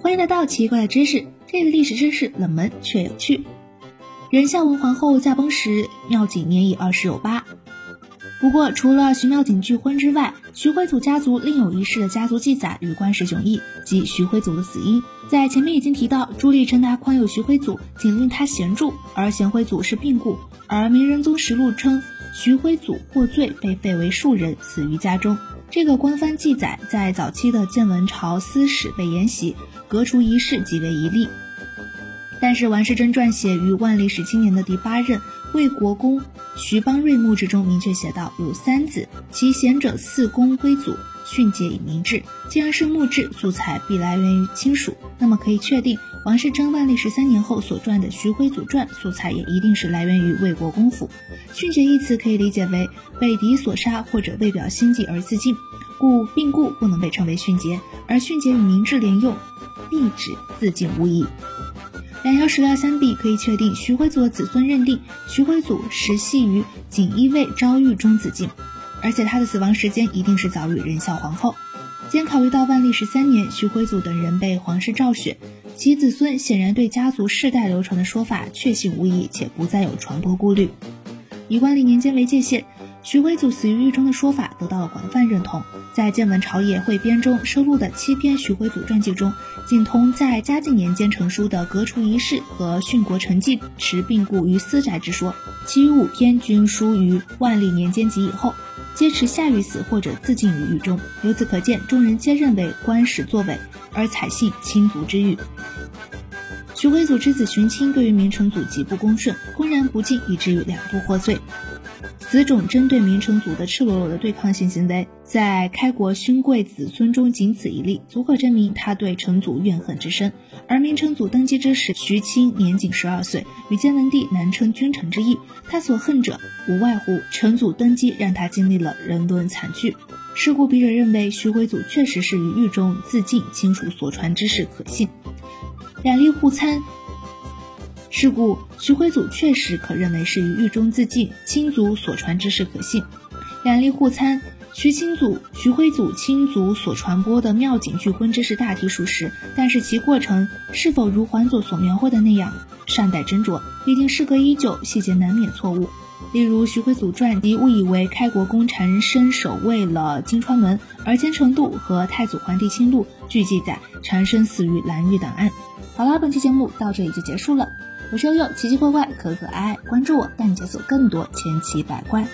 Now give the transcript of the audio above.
欢迎来到奇怪的知识，这个历史知识冷门却有趣。仁孝文皇后驾崩时，妙景年已二十有八。不过，除了徐妙景拒婚之外，徐辉祖家族另有一世的家族记载与关氏迥异，即徐辉祖的死因。在前面已经提到，朱棣称他宽宥徐辉祖，仅令他贤助，而贤辉祖是病故。而明仁宗实录称，徐辉祖获罪被废为庶人，死于家中。这个官方记载在早期的建文朝司史被沿袭，革除一事即为一例。但是王世贞撰写于万历十七年的第八任魏国公徐邦瑞墓志中明确写道：“有三子，其贤者四公归祖，训诫以明志。”既然是墓志，素材必来源于亲属，那么可以确定，王世贞万历十三年后所撰的《徐辉祖传》素材也一定是来源于魏国公府。训诫一词可以理解为被敌所杀或者为表心迹而自尽，故病故不能被称为训诫，而训诫与明志连用，必指自尽无疑。两条史料相比，可以确定徐辉祖的子孙认定徐辉祖实系于锦衣卫招狱中自尽，而且他的死亡时间一定是早于仁孝皇后。兼考虑到万历十三年徐辉祖等人被皇室昭雪，其子孙显然对家族世代流传的说法确信无疑，且不再有传播顾虑。以万历年间为界限。徐辉祖死于狱中的说法得到了广泛认同，在建文朝野汇编中收录的七篇徐辉祖传记中，仅同在嘉靖年间成书的《革除遗事》和《殉国成记》持病故于私宅之说，其余五篇均书于万历年间及以后，皆持下狱死或者自尽于狱中。由此可见，众人皆认为官史作伪，而采信亲族之誉。徐辉祖之子荀卿对于明成祖极不恭顺，浑然不敬，以至于两度获罪。此种针对明成祖的赤裸裸的对抗性行为，在开国勋贵子孙中仅此一例，足可证明他对成祖怨恨之深。而明成祖登基之时，徐卿年仅十二岁，与建文帝难称君臣之义。他所恨者，无外乎成祖登基让他经历了人伦惨剧。是故，笔者认为徐辉祖确实是于狱中自尽，亲属所传之事可信。两例互参。是故，徐辉祖确实可认为是于狱中自尽，亲族所传之事可信。两例互参，徐亲祖、徐辉祖亲族所传播的妙景拒婚之事大体属实，但是其过程是否如桓佐所描绘的那样，尚待斟酌。毕竟事隔已久，细节难免错误。例如《徐辉祖传》即误以为开国公禅生守卫了金川门，而坚成度和《太祖皇帝亲录》据记载禅生死于蓝玉档案。好啦，本期节目到这里就结束了。我是悠悠，奇奇怪怪，可可爱爱，关注我，带你解锁更多千奇百怪。